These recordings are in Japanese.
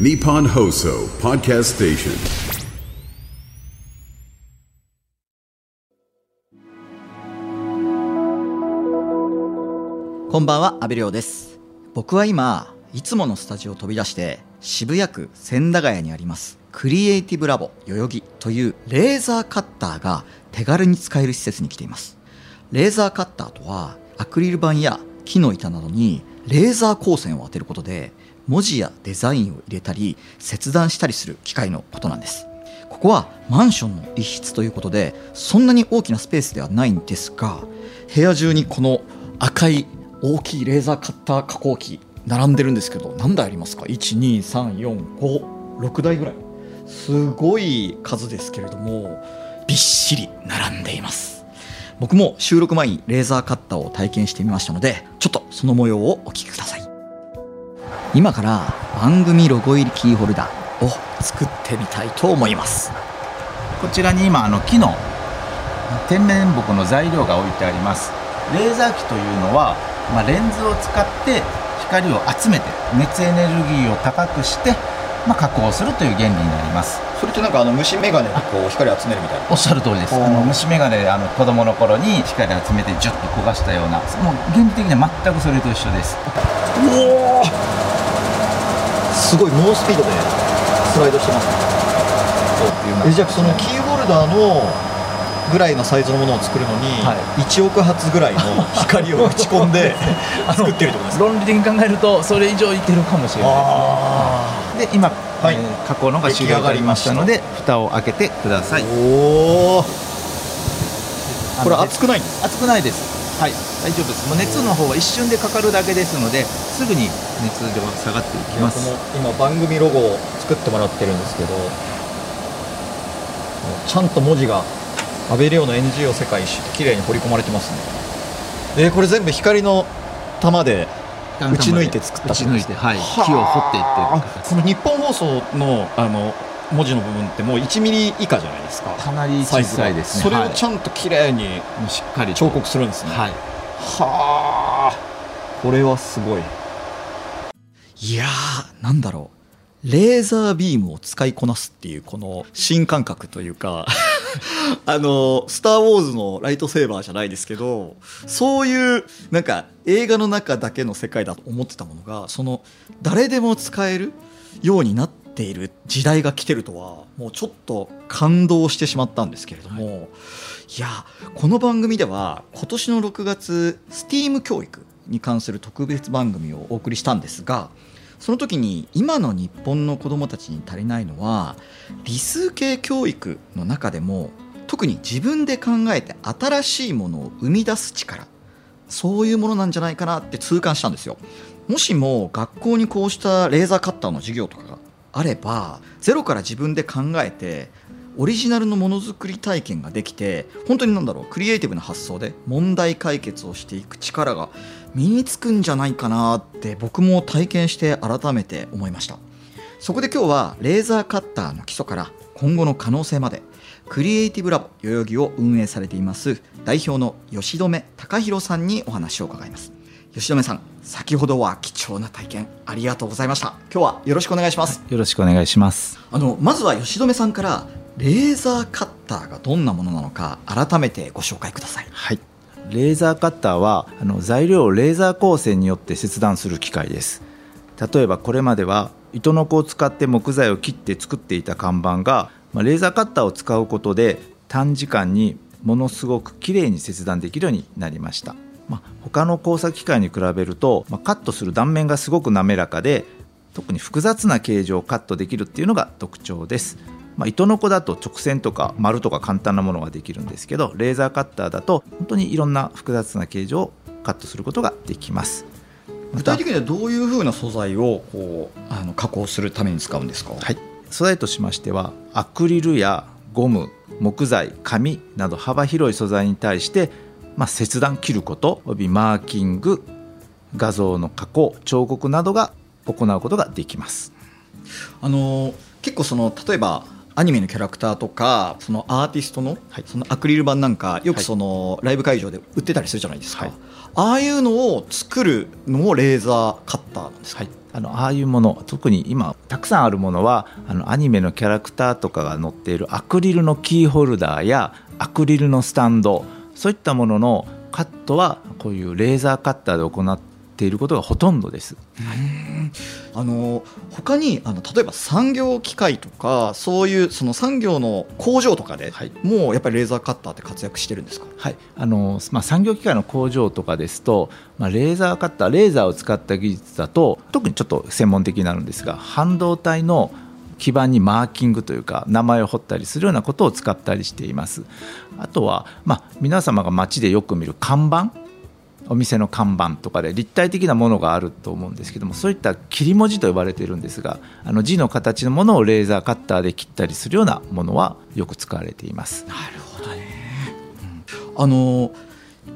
Nippon Hoso Podcast Station. こんばんは、阿部亮です。僕は今、いつものスタジオを飛び出して、渋谷区千駄ヶ谷にあります、クリエイティブラボ代々木というレーザーカッターが手軽に使える施設に来ています。レーザーカッターとは、アクリル板や木の板などにレーザー光線を当てることで、文字やデザインを入れたり、切断したりする機械のことなんです。ここはマンションの一室ということでそんなに大きなスペースではないんですが部屋中にこの赤い大きいレーザーカッター加工機並んでるんですけど何台ありますか？123456台ぐらい。すごい数ですけれどもびっしり並んでいます。僕も収録前にレーザーカッターを体験してみましたのでちょっとその模様をお聞きください。今から番組ロゴ入りキーホルダーを作ってみたいと思います。こちらに今あの木の天然木の材料が置いてあります。レーザー機というのは、まあ、レンズを使って光を集めて熱エネルギーを高くして、まあ、加工するという原理になります。それってなんかあの虫眼鏡でこう光集めるみたいな？おっしゃる通りです。あの虫眼鏡であの子供の頃に光集めてジュッと焦がしたようなもう原理的には全くそれと一緒です。おおすごい猛スピードでスライドしてます。えじゃあそのキーホルダーのぐらいのサイズのものを作るのに、はい。1億発ぐらいの 光を打ち込んで 作ってるとですか？論理的に考えるとそれ以上いけるかもしれないあですね。で今、はい。えー加工のが終了になりましたので蓋を開けてください。ー。おおこれ熱くない？んです熱くないですはい。大丈夫です。もう熱の方は一瞬でかかるだけですのですぐに熱量が下がっていきます。今番組ロゴを作ってもらってるんですけどちゃんと文字が「安倍亮の NGO 世界一周」って綺麗に彫り込まれてますね。えーこれ全部光の玉で打ち抜いて作った打ち抜いてはい。はあ木を掘っていってこの日本放送のあの文字の部分ってもう1ミリ以下じゃないですか。かなり小さいですね。それをはい。ちゃんと綺麗にもうしっかりと彫刻するんですね。はい。はあ。これはすごい。いやーなんだろう。レーザービームを使いこなすっていうこの新感覚というか あの「スター・ウォーズ」のライトセーバーじゃないですけどそういうなんか映画の中だけの世界だと思ってたものがその誰でも使えるようになっている時代が来てるとはもうちょっと感動してしまったんですけれども、い。やこの番組では今年の6月 STEAM 教育に関する特別番組をお送りしたんですがその時に今の日本の子どもたちに足りないのは理数系教育の中でも特に自分で考えて新しいものを生み出す力そういうものなんじゃないかなって痛感したんですよ。もしも学校にこうしたレーザーカッターの授業とかがあればゼロから自分で考えてオリジナルのものづくり体験ができて本当になんだろうクリエイティブな発想で問題解決をしていく力が身につくんじゃないかなって僕も体験して改めて思いました。そこで今日はレーザーカッターの基礎から今後の可能性までクリエイティブラボ代々木を運営されています代表の吉留隆弘さんにお話を伺います。吉留さん先ほどは貴重な体験ありがとうございました。今日はよろしくお願いします、よろしくお願いします。あのまずは吉留さんからレーザーカッターがどんなものなのか改めてご紹介ください。はい。レーザーカッターはあの材料をレーザー光線によって切断する機械です。例えばこれまでは糸のこを使って木材を切って作っていた看板が、まあ、レーザーカッターを使うことで短時間にものすごく綺麗に切断できるようになりました、まあ、他の工作機械に比べると、まあ、カットする断面がすごく滑らかで特に複雑な形状をカットできるっていうのが特徴です。まあ、糸のこだと直線とか丸とか簡単なものができるんですけどレーザーカッターだと本当にいろんな複雑な形状をカットすることができます。具体的にはどういうふうな素材をこうあの加工するために使うんですか、はい、素材としましてはアクリルやゴム木材紙など幅広い素材に対して、まあ、切断切ることおよびマーキング画像の加工彫刻などが行うことができます。あの結構その例えばアニメのキャラクターとかそのアーティストのはい。そのアクリル板なんかよくはいそのライブ会場で売ってたりするじゃないですか、はい。ああいうのを作るのもレーザーカッターなんですか、はい、あのああいうもの特に今たくさんあるものはあのアニメのキャラクターとかが載っているアクリルのキーホルダーやアクリルのスタンドそういったもののカットはこういうレーザーカッターで行っていることがほとんどです。あの他にあの例えば産業機械とかそういうその産業の工場とかで、はい、もうやっぱりレーザーカッターって活躍してるんですか、はい。あのまあ、産業機械の工場とかですと、まあ、レーザーカッターレーザーを使った技術だと特にちょっと専門的になるんですが半導体の基板にマーキングというか名前を彫ったりするようなことを使ったりしていますあとは、まあ、皆様が街でよく見る看板お店の看板とかで立体的なものがあると思うんですけどもそういった切り文字と呼ばれているんですがあの字の形のものをレーザーカッターで切ったりするようなものはよく使われています。なるほどね、うん、あの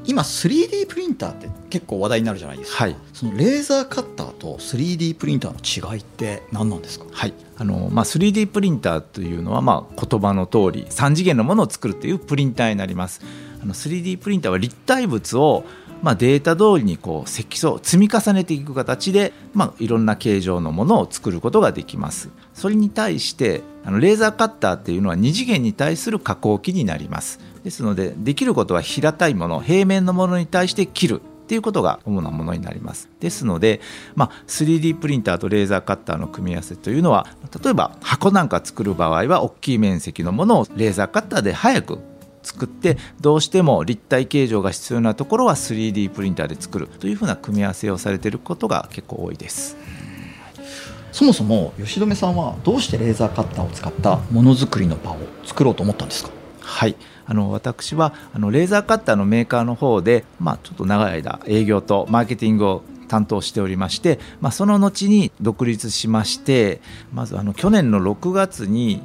今 3D プリンターって結構話題になるじゃないですか、はい、そのレーザーカッターと 3D プリンターの違いって何なんですか、はい。あのまあ、3D プリンターというのは、まあ、言葉の通り3次元のものを作るというプリンターになります。あの 3D プリンターは立体物をまあ、データ通りにこう積層積み重ねていく形で、まあ、いろんな形状のものを作ることができます。それに対してあのレーザーカッターっていうのは2次元に対する加工機になりますですのでできることは平たいもの平面のものに対して切るっていうことが主なものになりますですので、まあ、3D プリンターとレーザーカッターの組み合わせというのは例えば箱なんか作る場合は大きい面積のものをレーザーカッターで早く作ってどうしても立体形状が必要なところは 3D プリンターで作るというふうな組み合わせをされていることが結構多いです。そもそも吉留さんはどうしてレーザーカッターを使ったものづくりの場を作ろうと思ったんですか？はい。あの私はあのレーザーカッターのメーカーの方で、まあ、ちょっと長い間営業とマーケティングを担当しておりまして、まあ、その後に独立しましてまずあの去年の6月に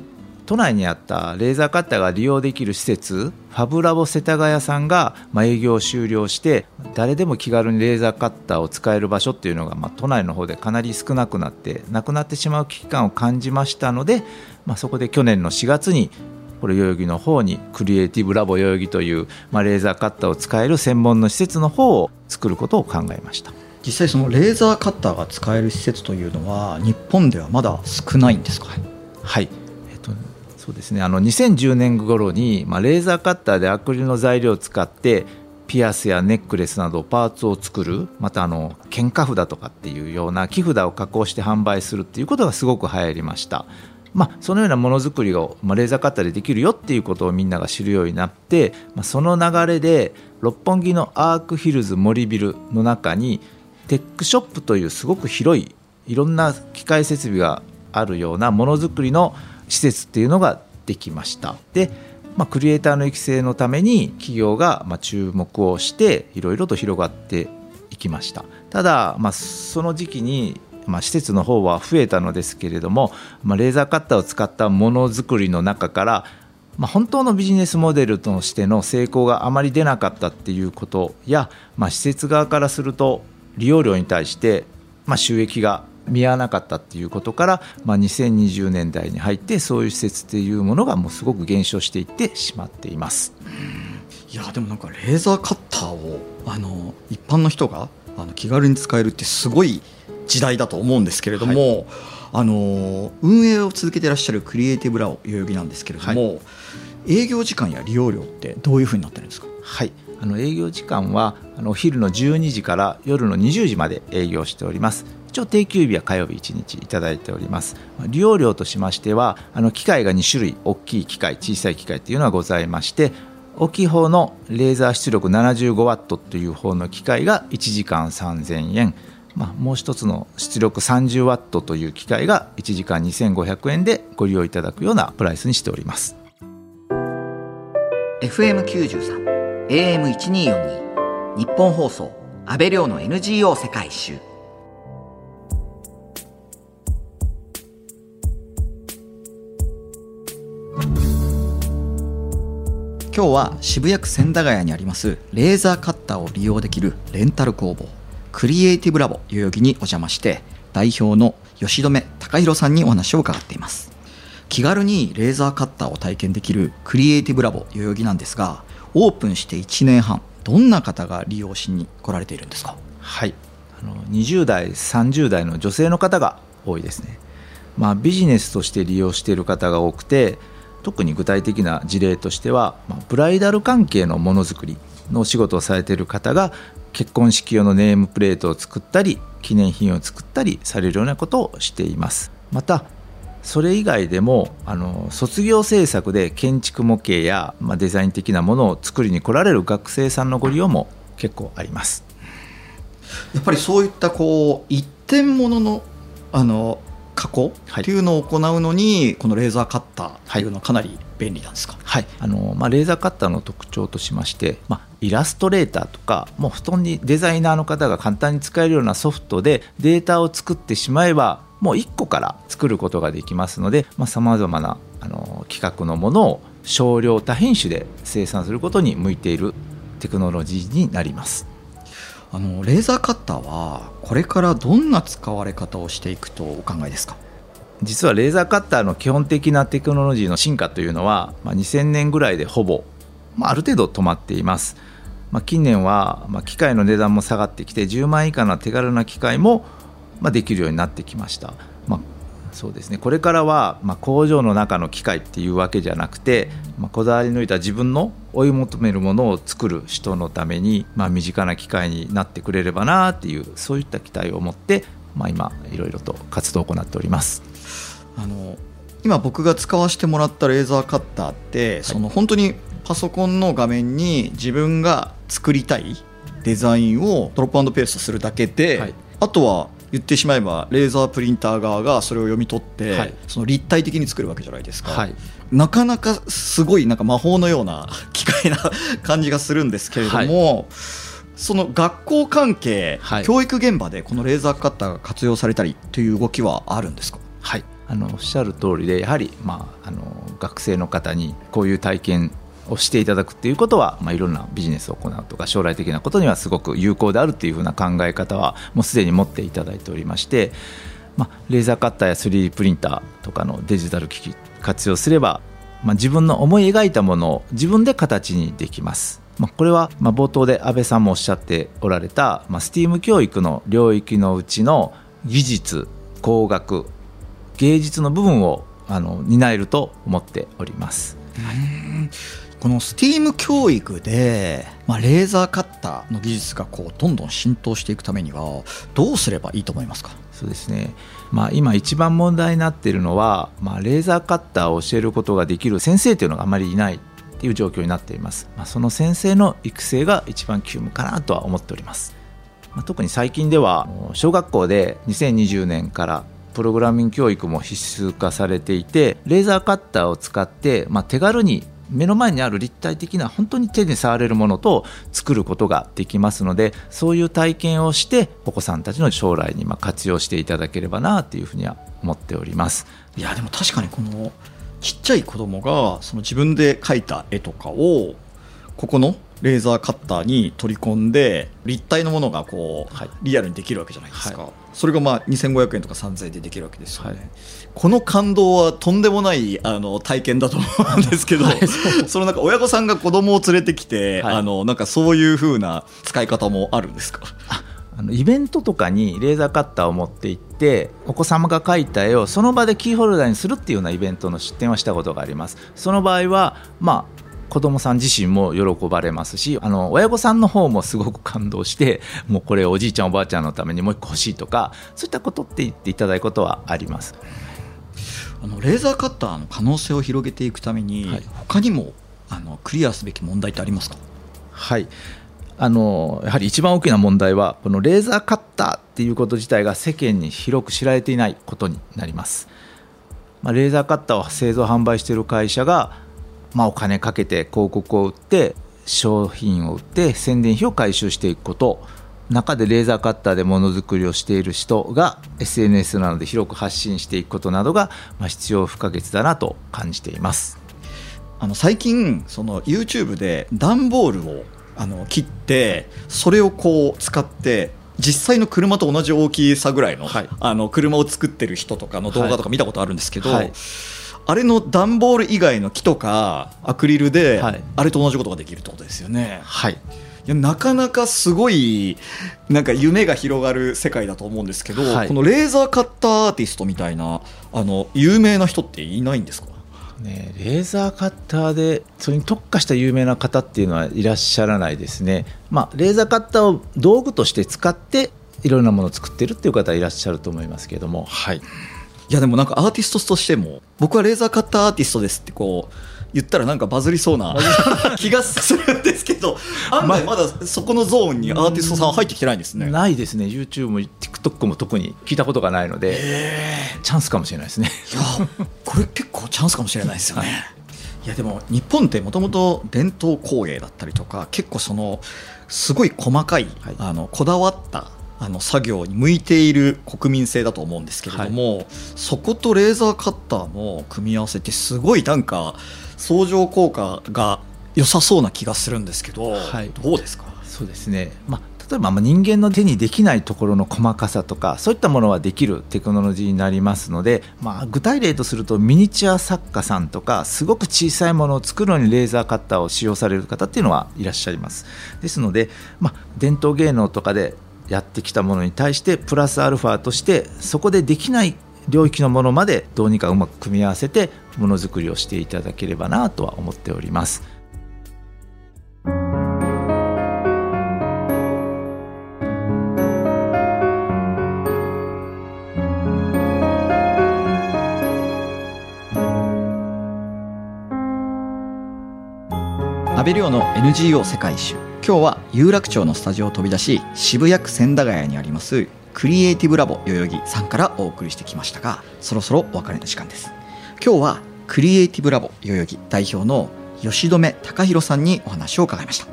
都内にあったレーザーカッターが利用できる施設ファブラボ世田谷さんが、ま営業終了して誰でも気軽にレーザーカッターを使える場所っていうのが、ま都内の方でかなり少なくなってなくなってしまう危機感を感じましたので、まあ、そこで去年の4月にこれ代々木の方にクリエイティブラボ代々木という、まあ、レーザーカッターを使える専門の施設の方を作ることを考えました。実際そのレーザーカッターが使える施設というのは日本ではまだ少ないんですか？はいそうですねあの2010年頃に、まあ、レーザーカッターでアクリルの材料を使ってピアスやネックレスなどパーツを作るまたあの喧嘩札とかっていうような木札を加工して販売するっていうことがすごく流行りました。まあ、そのようなものづくりを、まあ、レーザーカッターでできるよっていうことをみんなが知るようになって、まあ、その流れで六本木のアークヒルズ森ビルの中にテックショップというすごく広いいろんな機械設備があるようなものづくりの施設っていうのができました。で、まあ、クリエイターの育成のために企業がま注目をしていろいろと広がっていきました。ただ、まあ、その時期にまあ、施設の方は増えたのですけれども、まあ、レーザーカッターを使ったものづくりの中から、まあ、本当のビジネスモデルとしての成功があまり出なかったっていうことや、まあ、施設側からすると利用料に対して、まあ、収益が見合わなかったっていうことから、まあ、2020年代に入ってそういう施設っていうものがもうすごく減少していってしまっています。いやでもなんかレーザーカッターをあの一般の人があの気軽に使えるってすごい時代だと思うんですけれども、はい、あの運営を続けていらっしゃるクリエイティブラオ代々木なんですけれども、はい、営業時間や利用料ってどういうふうになってるんですか？はい。あの営業時間はあのお昼の12時から夜の20時まで営業しております一応定休日は火曜日1日いただいております。利用料としましてはあの機械が2種類大きい機械小さい機械というのはございまして大きい方のレーザー出力75ワットという方の機械が1時間3000円。まあ、もう一つの出力30ワットという機械が1時間2500円でご利用いただくようなプライスにしております。FM93 AM1242 日本放送安倍亮の NGO 世界一周。今日は渋谷区千駄ヶ谷にありますレーザーカッターを利用できるレンタル工房クリエイティブラボ代々木にお邪魔して代表の吉留隆弘さんにお話を伺っています。気軽にレーザーカッターを体験できるクリエイティブラボ代々木なんですがオープンして1年半どんな方が利用しに来られているんですか？はい。あの20代30代の女性の方が多いですね、まあ、ビジネスとして利用している方が多くて特に具体的な事例としては、まあ、ブライダル関係のものづくりのお仕事をされている方が結婚式用のネームプレートを作ったり記念品を作ったりされるようなことをしています。またそれ以外でもあの卒業制作で建築模型や、まあ、デザイン的なものを作りに来られる学生さんのご利用も結構あります。やっぱりそういったこう一点物のあの加工っていうのを行うのに、このレーザーカッターっていうのはかなり便利なんですか、はい。あのまあ、レーザーカッターの特徴としまして、まあ、イラストレーターとかもう布団にデザイナーの方が簡単に使えるようなソフトでデータを作ってしまえばもう1個から作ることができますのでさまざ、まなあの企画のものを少量多品種で生産することに向いているテクノロジーになりますあのレーザーカッターはこれからどんな使われ方をしていくとお考えですか？実はレーザーカッターの基本的なテクノロジーの進化というのは、まあ、2000年ぐらいでほぼ、まあ、ある程度止まっています、まあ、近年は、まあ、機械の値段も下がってきて10万以下の手軽な機械も、まあ、できるようになってきました、まあ、そうですね。これからは、まあ、工場の中の機械っていうわけじゃなくて、まあ、こだわり抜いた自分の追い求めるものを作る人のために、まあ、身近な機械になってくれればなっていうそういった期待を持って、まあ、今いろいろと活動を行っております。あの今僕が使わせてもらったレーザーカッターって、はい、その本当にパソコンの画面に自分が作りたいデザインをドロップペーストするだけで、はい、あとは言ってしまえばレーザープリンター側がそれを読み取って、はい、その立体的に作るわけじゃないですか、はい、なかなかすごいなんか魔法のような 機械な感じがするんですけれども、はい、その学校関係、教育現場でこのレーザーカッターが活用されたりという動きはあるんですか？はい。あのおっしゃる通りでやはり、まあ、あの学生の方にこういう体験をしていただくっていうことは、まあ、いろんなビジネスを行うとか将来的なことにはすごく有効であるっていうふうな考え方はもうすでに持っていただいておりまして、まあ、レーザーカッターや 3D プリンターとかのデジタル機器活用すれば、まあ、自分の思い描いたものを自分で形にできます。まあ、これはまあ冒頭で安倍さんもおっしゃっておられた、まあ、STEAM 教育の領域のうちの技術工学芸術の部分をあの担えると思っております。この STEAM 教育で、まあ、レーザーカッターの技術がこうどんどん浸透していくためにはどうすればいいと思いますか？そうですね、まあ、今一番問題になっているのは、まあ、レーザーカッターを教えることができる先生というのがあまりいないという状況になっています、まあ、その先生の育成が一番急務かなとは思っております、まあ、特に最近では小学校で2020年からプログラミング教育も必須化されていてレーザーカッターを使って、まあ、手軽に目の前にある立体的な本当に手に触れるものと作ることができますのでそういう体験をしてお子さんたちの将来にま活用していただければなというふうには思っております。いやでも確かにこのちっちゃい子供がその自分で描いた絵とかをここのレーザーカッターに取り込んで立体のものがこう、はい、リアルにできるわけじゃないですか、はい、それがまあ2500円とか3000円でできるわけですよね、はい、この感動はとんでもないあの体験だと思うんですけど、そのなんか親御さんが子供を連れてきて、あのなんかそういうふうな使い方もあるんですか？あのイベントとかにレーザーカッターを持って行ってお子様が描いた絵をその場でキーホルダーにするっていうようなイベントの出展はしたことがあります。その場合はまあ子供さん自身も喜ばれますしあの親御さんの方もすごく感動してもうこれおじいちゃんおばあちゃんのためにもう一個欲しいとかそういったことって言っていただくことはあります。あのレーザーカッターの可能性を広げていくために、はい、他にもあのクリアすべき問題ってありますか？はい。あのやはり一番大きな問題はこのレーザーカッターっていうこと自体が世間に広く知られていないことになります、まあ、レーザーカッターを製造販売している会社がまあ、お金かけて広告を売って商品を売って宣伝費を回収していくこと中でレーザーカッターでものづくりをしている人が SNS などで広く発信していくことなどが、まあ、必要不可欠だなと感じています。あの最近その YouTube で段ボールをあの切ってそれをこう使って実際の車と同じ大きさぐらいのはい、あの車を作ってる人とかの動画とか見たことあるんですけど、はいはい。あれの段ボール以外の木とかアクリルで、はい、あれと同じことができるってことですよね。はいやなかなかすごいなんか夢が広がる世界だと思うんですけど、はい。このレーザーカッターアーティストみたいなあの有名な人っていないんですか？ね、レーザーカッターでそれに特化した有名な方っていうのはいらっしゃらないですね、まあ、レーザーカッターを道具として使っていろんなものを作ってるっていう方はいらっしゃると思いますけれども、はい、いやでもなんかアーティストとしても僕はレーザーカッターアーティストですってこう言ったらなんかバズりそうな気がするんですけど案外まだそこのゾーンにアーティストさん入ってきてないんですね。ないですね。YouTube も TikTok も特に聞いたことがないのでチャンスかもしれないですね。いやこれ結構チャンスかもしれないですよね。い。やでも日本ってもともと伝統工芸だったりとか結構そのすごい細かい、はい。あのこだわったあの作業に向いている国民性だと思うんですけれども、そことレーザーカッターの組み合わせってすごいなんか相乗効果が良さそうな気がするんですけど、はい。どうですか？そうですね、まあ、例えばまあ人間の手にできないところの細かさとかそういったものはできるテクノロジーになりますので、まあ、具体例とするとミニチュア作家さんとかすごく小さいものを作るのにレーザーカッターを使用される方っていうのはいらっしゃいます。ですので、まあ、伝統芸能とかでやってきたものに対してプラスアルファとしてそこでできない領域のものまでどうにかうまく組み合わせてものづくりをしていただければなとは思っております。安倍亮の NGO 世界一周今日は有楽町のスタジオを飛び出し渋谷区千駄ヶ谷にありますクリエイティブラボ代々木さんからお送りしてきましたがそろそろお別れの時間です。今日はクリエイティブラボ代々木代表の吉留隆弘さんにお話を伺いました。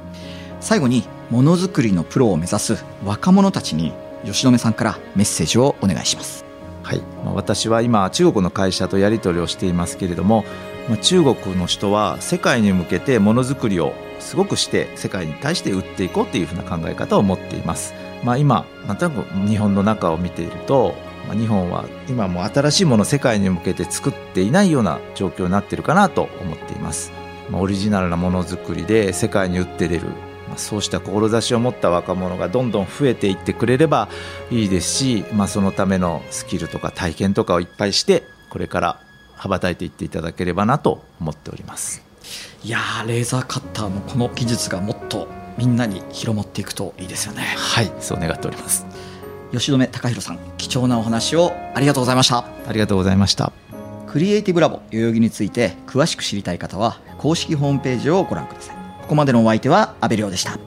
最後にものづくりのプロを目指す若者たちに吉留さんからメッセージをお願いします。はい。私は今中国の会社とやり取りをしていますけれども、まあ中国の人は世界に向けてものづくりをすごくして世界に対して売っていこうというふうな考え方を持っています、まあ、今なんとなく日本の中を見ていると、まあ日本は今も新しいものを世界に向けて作っていないような状況になってるかなと思っています、まあオリジナルなものづくりで世界に売って出る。まあそうした志を持った若者がどんどん増えていってくれればいいですし、まあ、そのためのスキルとか体験とかをいっぱいしてこれから羽ばたいていっていただければなと思っております。いやーレーザーカッターのこの技術がもっとみんなに広まっていくといいですよね。はいそう願っております。吉留隆弘さん貴重なお話をありがとうございました。ありがとうございました。クリエイティブラボ代々木について詳しく知りたい方は公式ホームページをご覧ください。ここまでのお相手は阿部亮でした